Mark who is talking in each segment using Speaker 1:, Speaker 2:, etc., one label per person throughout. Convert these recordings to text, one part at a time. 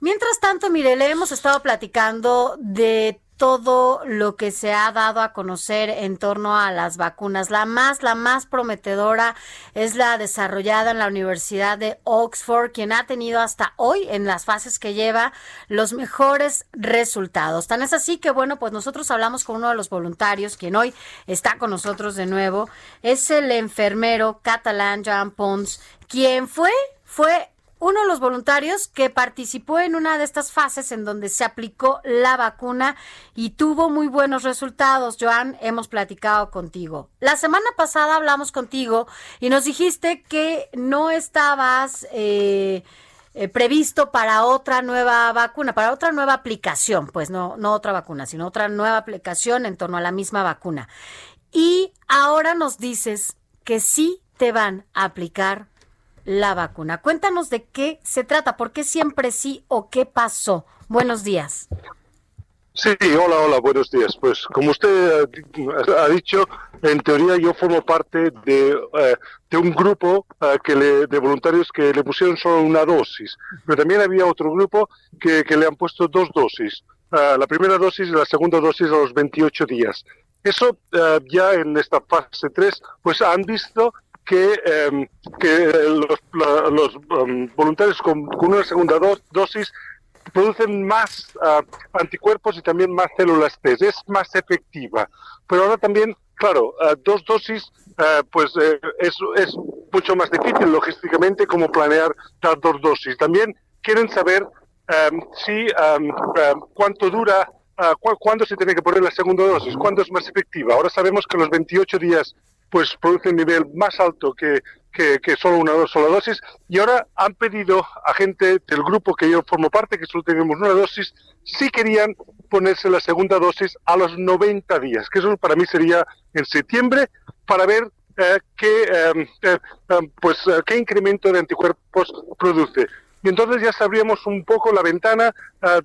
Speaker 1: Mientras tanto, mire, le hemos estado platicando de todo lo que se ha dado a conocer en torno a las vacunas. La más, la más prometedora es la desarrollada en la Universidad de Oxford, quien ha tenido hasta hoy en las fases que lleva los mejores resultados. Tan es así que, bueno, pues nosotros hablamos con uno de los voluntarios, quien hoy está con nosotros de nuevo, es el enfermero catalán Joan Pons, quien fue, fue uno de los voluntarios que participó en una de estas fases en donde se aplicó la vacuna y tuvo muy buenos resultados. Joan, hemos platicado contigo. La semana pasada hablamos contigo y nos dijiste que no estabas eh, eh, previsto para otra nueva vacuna, para otra nueva aplicación, pues no, no otra vacuna, sino otra nueva aplicación en torno a la misma vacuna. Y ahora nos dices que sí te van a aplicar la vacuna. Cuéntanos de qué se trata, por qué siempre sí o qué pasó. Buenos días.
Speaker 2: Sí, hola, hola, buenos días. Pues como usted ha dicho, en teoría yo formo parte de, eh, de un grupo eh, que le, de voluntarios que le pusieron solo una dosis, pero también había otro grupo que, que le han puesto dos dosis. Eh, la primera dosis y la segunda dosis a los 28 días. Eso ya en esta fase 3, pues han visto que, em, que los, los em, voluntarios con, una segunda dosis producen más ah, anticuerpos y también más células T, es más efectiva. Pero ahora también, claro, ah, dos dosis, ah, pues eh, es, es mucho más difícil logísticamente como planear dar dos dosis. También quieren saber em, si cuánto dura cuándo se tiene que poner la segunda dosis, cuándo es más efectiva. Ahora sabemos que los 28 días pues produce un nivel más alto que, que, solo una sola dosis. Y ahora han pedido a gente del grupo que yo formo parte, que solo tenemos una dosis, si querían ponerse la segunda dosis a los 90 días, que eso para mí sería en septiembre, para ver eh, qué, em, eh, em, pues, eh, qué incremento de anticuerpos produce. Y entonces ya sabríamos un poco la ventana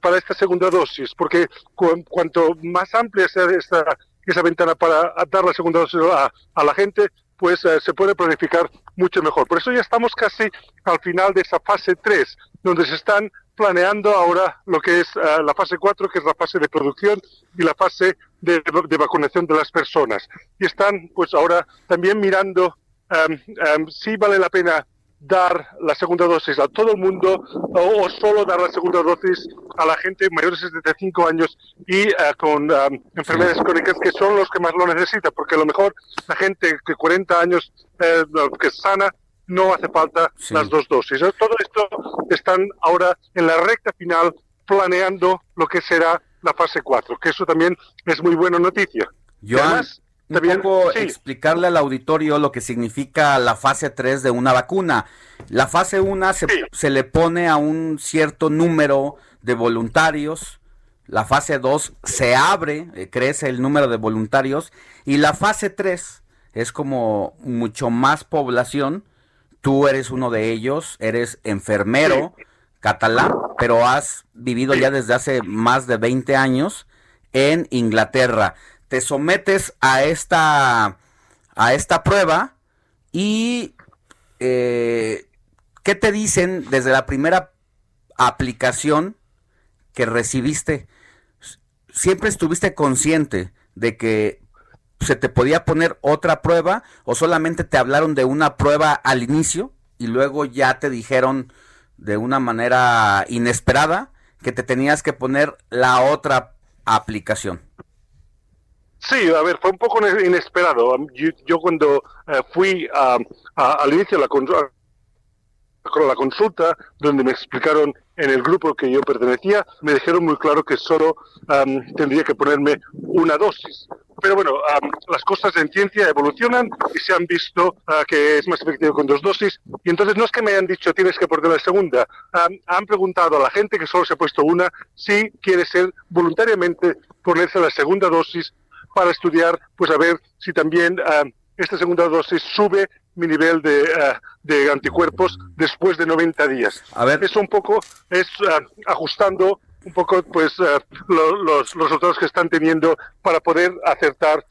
Speaker 2: para esta segunda dosis, porque cuanto más amplia sea esta esa ventana para dar la segunda dosis a, la gente, pues eh, se puede planificar mucho mejor. Por eso ya estamos casi al final de esa fase 3, donde se están planeando ahora lo que es eh, la fase 4, que es la fase de producción y la fase de, vacunación de las personas. Y están pues ahora también mirando em, si vale la pena dar la segunda dosis a todo el mundo o, solo dar la segunda dosis a la gente mayores de 75 años y eh, con um, enfermedades crónicas que son los que más lo necesitan, porque a lo mejor la gente de 40 años eh, que es sana no hace falta las dos dosis. Todo esto están ahora en la recta final planeando lo que será la fase 4, que eso también es muy buena noticia.
Speaker 3: Yo además, un poco explicarle al auditorio lo que significa la fase 3 de una vacuna. La fase 1 se, se, le pone a un cierto número de voluntarios, la fase 2 se abre, eh, crece el número de voluntarios. Y la fase 3 es como mucho más población. Tú eres uno de ellos, eres enfermero catalán, pero has vivido ya desde hace más de 20 años en Inglaterra te sometes a esta, a esta prueba y eh, ¿qué te dicen desde la primera aplicación que recibiste? ¿Siempre estuviste consciente de que se te podía poner otra prueba o solamente te hablaron de una prueba al inicio y luego ya te dijeron de una manera inesperada que te tenías que poner la otra aplicación?
Speaker 2: Sí, a ver, fue un poco inesperado. Yo, cuando eh, fui al inicio de la, la consulta, donde me explicaron en el grupo que yo pertenecía, me dijeron muy claro que solo tendría que ponerme una dosis. pero bueno, las cosas en ciencia evolucionan y se han visto que es más efectivo con dos dosis. Y entonces no es que me hayan dicho tienes que poner la segunda. han preguntado a la gente que solo se ha puesto una si quiere ser voluntariamente ponerse la segunda dosis para estudiar, pues a ver si también esta segunda dosis sube mi nivel de, de, anticuerpos después de 90 días. A ver. Es un poco, es ajustando un poco pues los, los resultados que están teniendo para poder acertar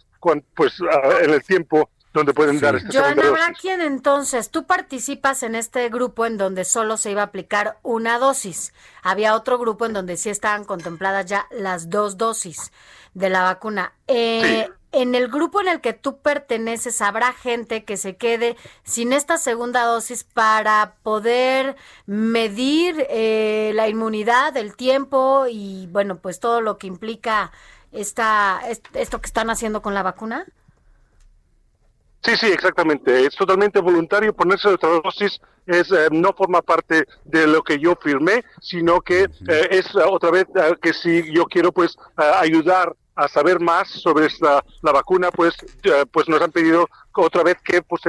Speaker 2: pues en el tiempo donde pueden dar este
Speaker 1: Joana quién entonces, tú participas en este grupo en donde solo se iba a aplicar una dosis. Había otro grupo en donde sí estaban contempladas ya las dos dosis de la vacuna. Eh, en el grupo en el que tú perteneces, habrá gente que se quede sin esta segunda dosis para poder medir eh, la inmunidad, el tiempo y, bueno, pues todo lo que implica esta, esto que están haciendo con la vacuna.
Speaker 2: Sí, sí, exactamente. Es totalmente voluntario ponerse otra dosis. Es, eh, no forma parte de lo que yo firmé, sino que eh, es otra vez que si yo quiero pues ayudar a saber más sobre esta, la vacuna, pues, pues nos han pedido otra vez que pues,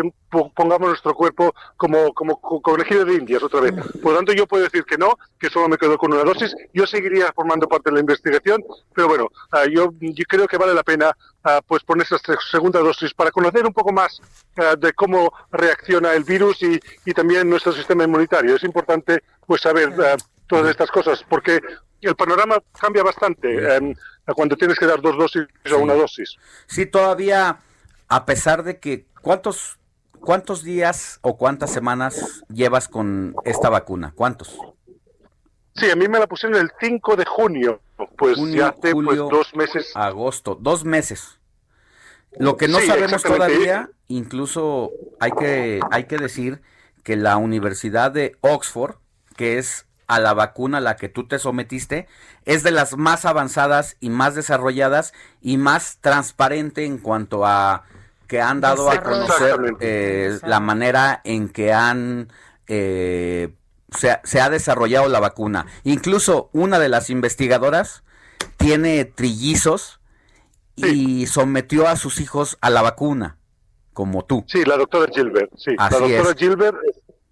Speaker 2: pongamos nuestro cuerpo como, como, conejillo de indias otra vez. Por lo tanto, yo puedo decir que no, que solo me quedo con una dosis. Yo seguiría formando parte de la investigación, pero bueno, ah, yo, yo, creo que vale la pena uh, pues poner esa segunda dosis para conocer un poco más ah, de cómo reacciona el virus y, y, también nuestro sistema inmunitario. Es importante pues saber todas estas cosas, porque el panorama cambia bastante em, cuando tienes que dar dos dosis o una dosis.
Speaker 3: Sí, todavía, a pesar de que, ¿cuántos, ¿cuántos días o cuántas semanas llevas con esta vacuna? ¿Cuántos?
Speaker 2: Sí, a mí me la pusieron el 5 de junio, pues ya hace pues, dos meses.
Speaker 3: Agosto, dos meses. Lo que no sabemos todavía, incluso hay que, hay que decir que la Universidad de Oxford, que es a la vacuna a la que tú te sometiste es de las más avanzadas y más desarrolladas y más transparente en cuanto a que han dado a conocer eh, la manera en que han eh, se, ha desarrollado la vacuna. Incluso una de las investigadoras tiene trillizos y sometió a sus hijos a la vacuna, como tú.
Speaker 2: Sí, la doctora Gilbert. Sí, la doctora Gilbert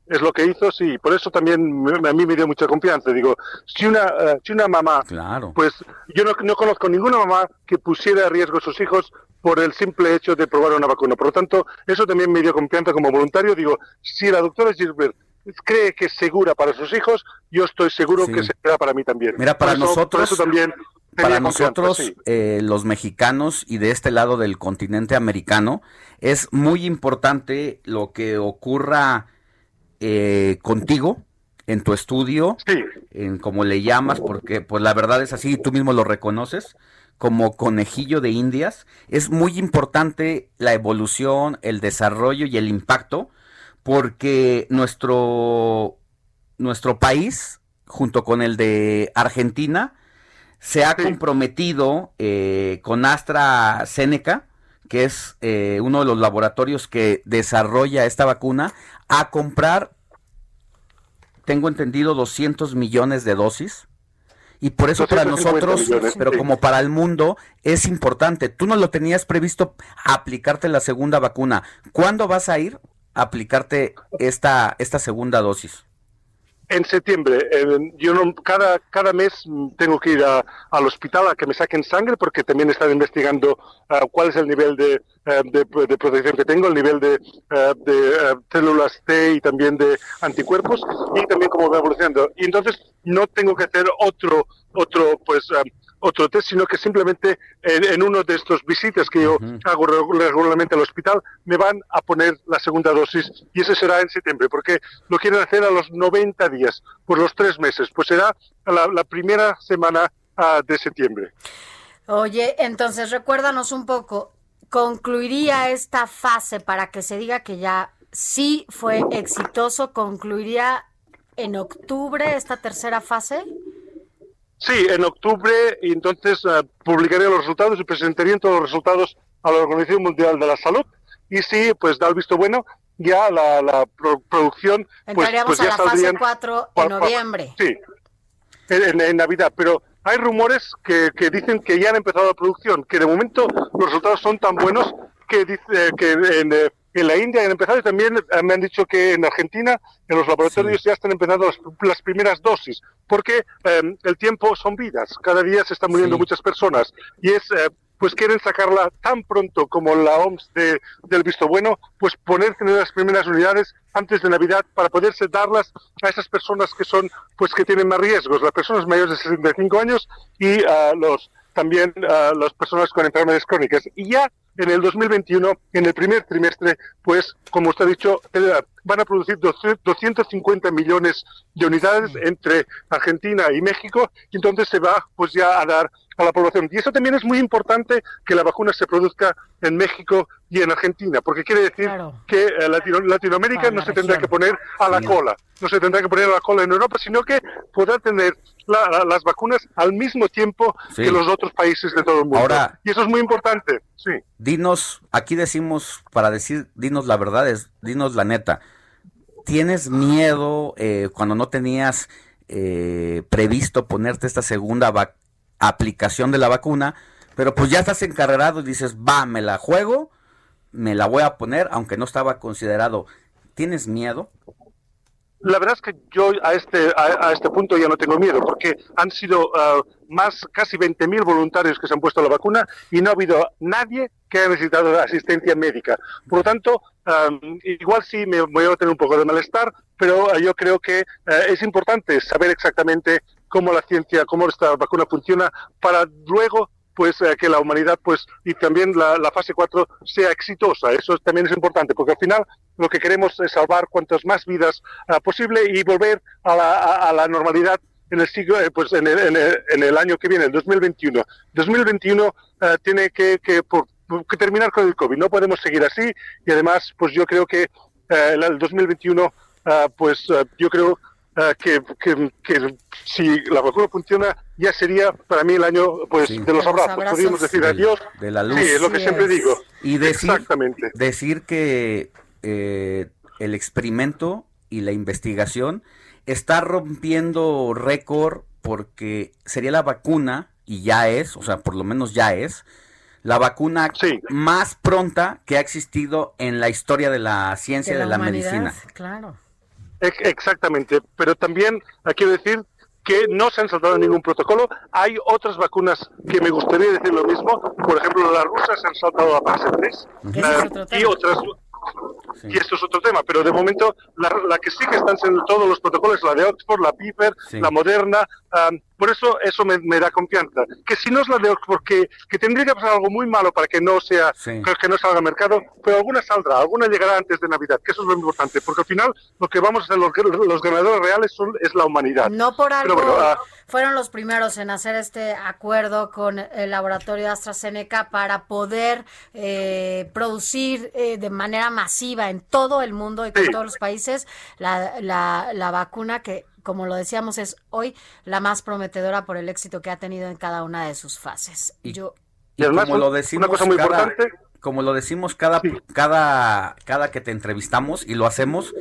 Speaker 2: es lo que hizo, sí, por eso también a mí me dio mucha confianza. Digo, si una, eh, si una mamá, claro. pues yo no, no, conozco ninguna mamá que pusiera a riesgo a sus hijos por el simple hecho de probar una vacuna. Por lo tanto, eso también me dio confianza como voluntario. Digo, si la doctora Gilbert cree que es segura para sus hijos, yo estoy seguro que será para mí también.
Speaker 3: Mira, para nosotros, también para nosotros, eh, los mexicanos y de este lado del continente americano, es muy importante lo que ocurra eh, contigo en tu estudio, en como le llamas, porque pues la verdad es así, tú mismo lo reconoces, como conejillo de indias. Es muy importante la evolución, el desarrollo y el impacto, porque nuestro, nuestro país, junto con el de Argentina, se ha comprometido eh, con AstraZeneca, que es eh, uno de los laboratorios que desarrolla esta vacuna, a comprar, tengo entendido, 200 millones de dosis. Y por eso para nosotros, pero como para el mundo, es importante. Tú no lo tenías previsto aplicarte la segunda vacuna. ¿Cuándo vas a ir a aplicarte esta, esta segunda dosis?
Speaker 2: En septiembre. yo no, cada, cada mes tengo que ir al hospital a que me saquen sangre porque también están investigando ah, cuál es el nivel de, eh, de, protección que tengo, el nivel de, eh, de eh, células T y también de anticuerpos y también cómo va evolucionando. Y entonces no tengo que hacer otro, otro pues otro test, sino que simplemente en, uno de estos visitas que yo hago regularmente al hospital, me van a poner la segunda dosis y ese será en septiembre, porque lo quieren hacer a los 90 días, por los tres meses, pues será la, la primera semana ah, de septiembre.
Speaker 1: Oye, entonces recuérdanos un poco, ¿concluiría esta fase para que se diga que ya sí fue exitoso? ¿Concluiría en octubre esta tercera fase?
Speaker 2: Sí, en octubre, entonces uh, publicaría los resultados y presentaría todos los resultados a la Organización Mundial de la Salud. Y sí, pues da el visto bueno, ya la, la producción.
Speaker 1: Pues, Entraríamos
Speaker 2: pues,
Speaker 1: a la fase 4 en noviembre.
Speaker 2: Sí, en, Navidad. Pero hay rumores que, que, dicen que ya han empezado la producción, que de momento los resultados son tan buenos que dice que en, eh, en la India han empezado y también eh, me han dicho que en Argentina en los laboratorios ya están empezando las, primeras dosis, porque em, el tiempo son vidas, cada día se están muriendo muchas personas y es eh, pues quieren sacarla tan pronto como la OMS de, del visto bueno, pues ponerse en las primeras unidades antes de Navidad para poderse darlas a esas personas que son, pues que tienen más riesgos, las personas mayores de 65 años y a los también a las personas con enfermedades crónicas. Y ya en el 2021, en el primer trimestre, pues, como usted ha dicho, van a producir 250 millones de unidades entre Argentina y México, y entonces se va, pues, ya a dar a la población. Y eso también es muy importante que la vacuna se produzca en México y en Argentina, porque quiere decir que eh, Latinoamérica no se tendrá que poner a la cola, no se tendrá que poner a la cola en Europa, sino que podrá tener las vacunas al mismo tiempo que los otros países de todo el mundo.
Speaker 3: Ahora,
Speaker 2: y eso es muy importante, sí.
Speaker 3: Dinos, aquí decimos, para decir, dinos la verdad, es, dinos la neta, ¿tienes miedo eh, cuando no tenías eh, previsto ponerte esta segunda vacuna? Aplicación de la vacuna, pero pues ya estás encarregado y dices, va, me la juego, me la voy a poner, aunque no estaba considerado. ¿Tienes miedo?
Speaker 2: La verdad es que yo a este, a, este punto ya no tengo miedo, porque han sido uh, más, casi 20.000 voluntarios que se han puesto la vacuna y no ha habido nadie que haya necesitado asistencia médica. Por lo tanto, igual sí me voy a tener un poco de malestar, pero uh, yo creo que uh, es importante saber exactamente cómo la ciencia, cómo esta vacuna funciona, para luego pues eh, que la humanidad pues y también la, fase 4 sea exitosa. Eso también es importante, porque al final lo que queremos es salvar cuantas más vidas uh, posible y volver a la, a, la, normalidad en el siglo, eh, pues en el, en, el, año que viene, el 2021. 2021 uh, tiene que, que, por, que, terminar con el COVID. No podemos seguir así y además, pues yo creo que uh, el 2021, pues yo creo Ah, que, que, si la vacuna funciona, ya sería para mí el año pues de los abrazos. Podríamos decir adiós.
Speaker 3: De la luz.
Speaker 2: Sí, es lo que siempre digo.
Speaker 3: Y decir, Exactamente. decir que eh, el experimento y la investigación está rompiendo récord porque sería la vacuna, y ya es, o sea, por lo menos ya es, la vacuna más pronta que ha existido en la historia de la ciencia y de la medicina.
Speaker 1: Claro.
Speaker 2: Exactamente, pero también quiero decir que no se han saltado ningún protocolo. Hay otras vacunas que me gustaría decir lo mismo. Por ejemplo, las rusas se han saltado a fase 3 y otras y esto es otro tema, pero de momento la, que sí que están siendo todos los protocolos, la de Oxford, la Piper, la Moderna, por eso eso me, da confianza. Que si no es la de Oxford, que, que tendría que pasar algo muy malo para que no sea, que no salga al mercado, pero alguna saldrá, alguna llegará antes de Navidad, que eso es lo importante, porque al final lo que vamos a hacer los, los ganadores reales son, es la humanidad.
Speaker 1: No por algo ah, fueron los primeros en hacer este acuerdo con el laboratorio AstraZeneca para poder eh, producir eh, de manera masiva en todo el mundo y con todos los países la, la, la vacuna que como lo decíamos, es hoy la más prometedora por el éxito que ha tenido en cada una de sus fases.
Speaker 3: Y, Yo, como lo decimos, cada, como lo decimos cada, cada, cada que te entrevistamos y lo hacemos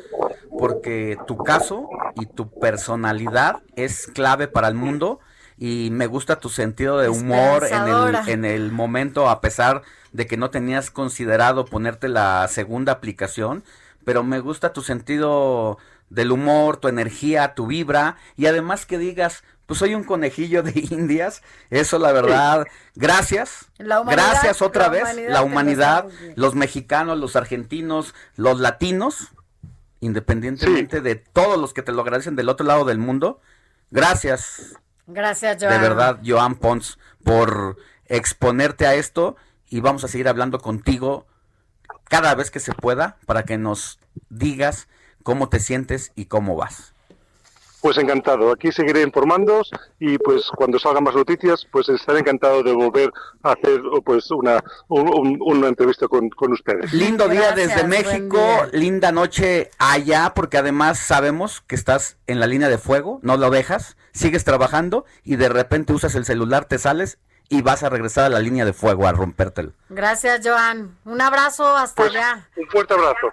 Speaker 3: porque tu caso y tu personalidad es clave para el mundo y me gusta tu sentido de humor en el, en el momento a pesar de que no tenías considerado ponerte la segunda aplicación, pero me gusta tu sentido del humor, tu energía, tu vibra y además que digas, pues soy un conejillo de indias, eso la verdad, gracias, gracias otra vez, la humanidad, los mexicanos, los argentinos, los latinos, independientemente de todos los que te lo agradecen del otro lado del mundo, gracias.
Speaker 1: Gracias, Joan.
Speaker 3: De verdad, Joan Pons, por exponerte a esto y vamos a seguir hablando contigo cada vez que se pueda para que nos digas cómo te sientes y cómo vas.
Speaker 2: Pues encantado, aquí seguiré informándoos y pues cuando salgan más noticias, pues estaré encantado de volver a hacer pues una, una entrevista con, ustedes.
Speaker 3: Lindo día desde México, linda noche allá, porque además sabemos que estás en la línea de fuego, no lo dejas, sigues trabajando y de repente usas el celular, te sales y vas a regresar a la línea de fuego a rompértelo.
Speaker 1: Gracias, Joan. Un abrazo hasta pues, allá.
Speaker 2: Un fuerte abrazo.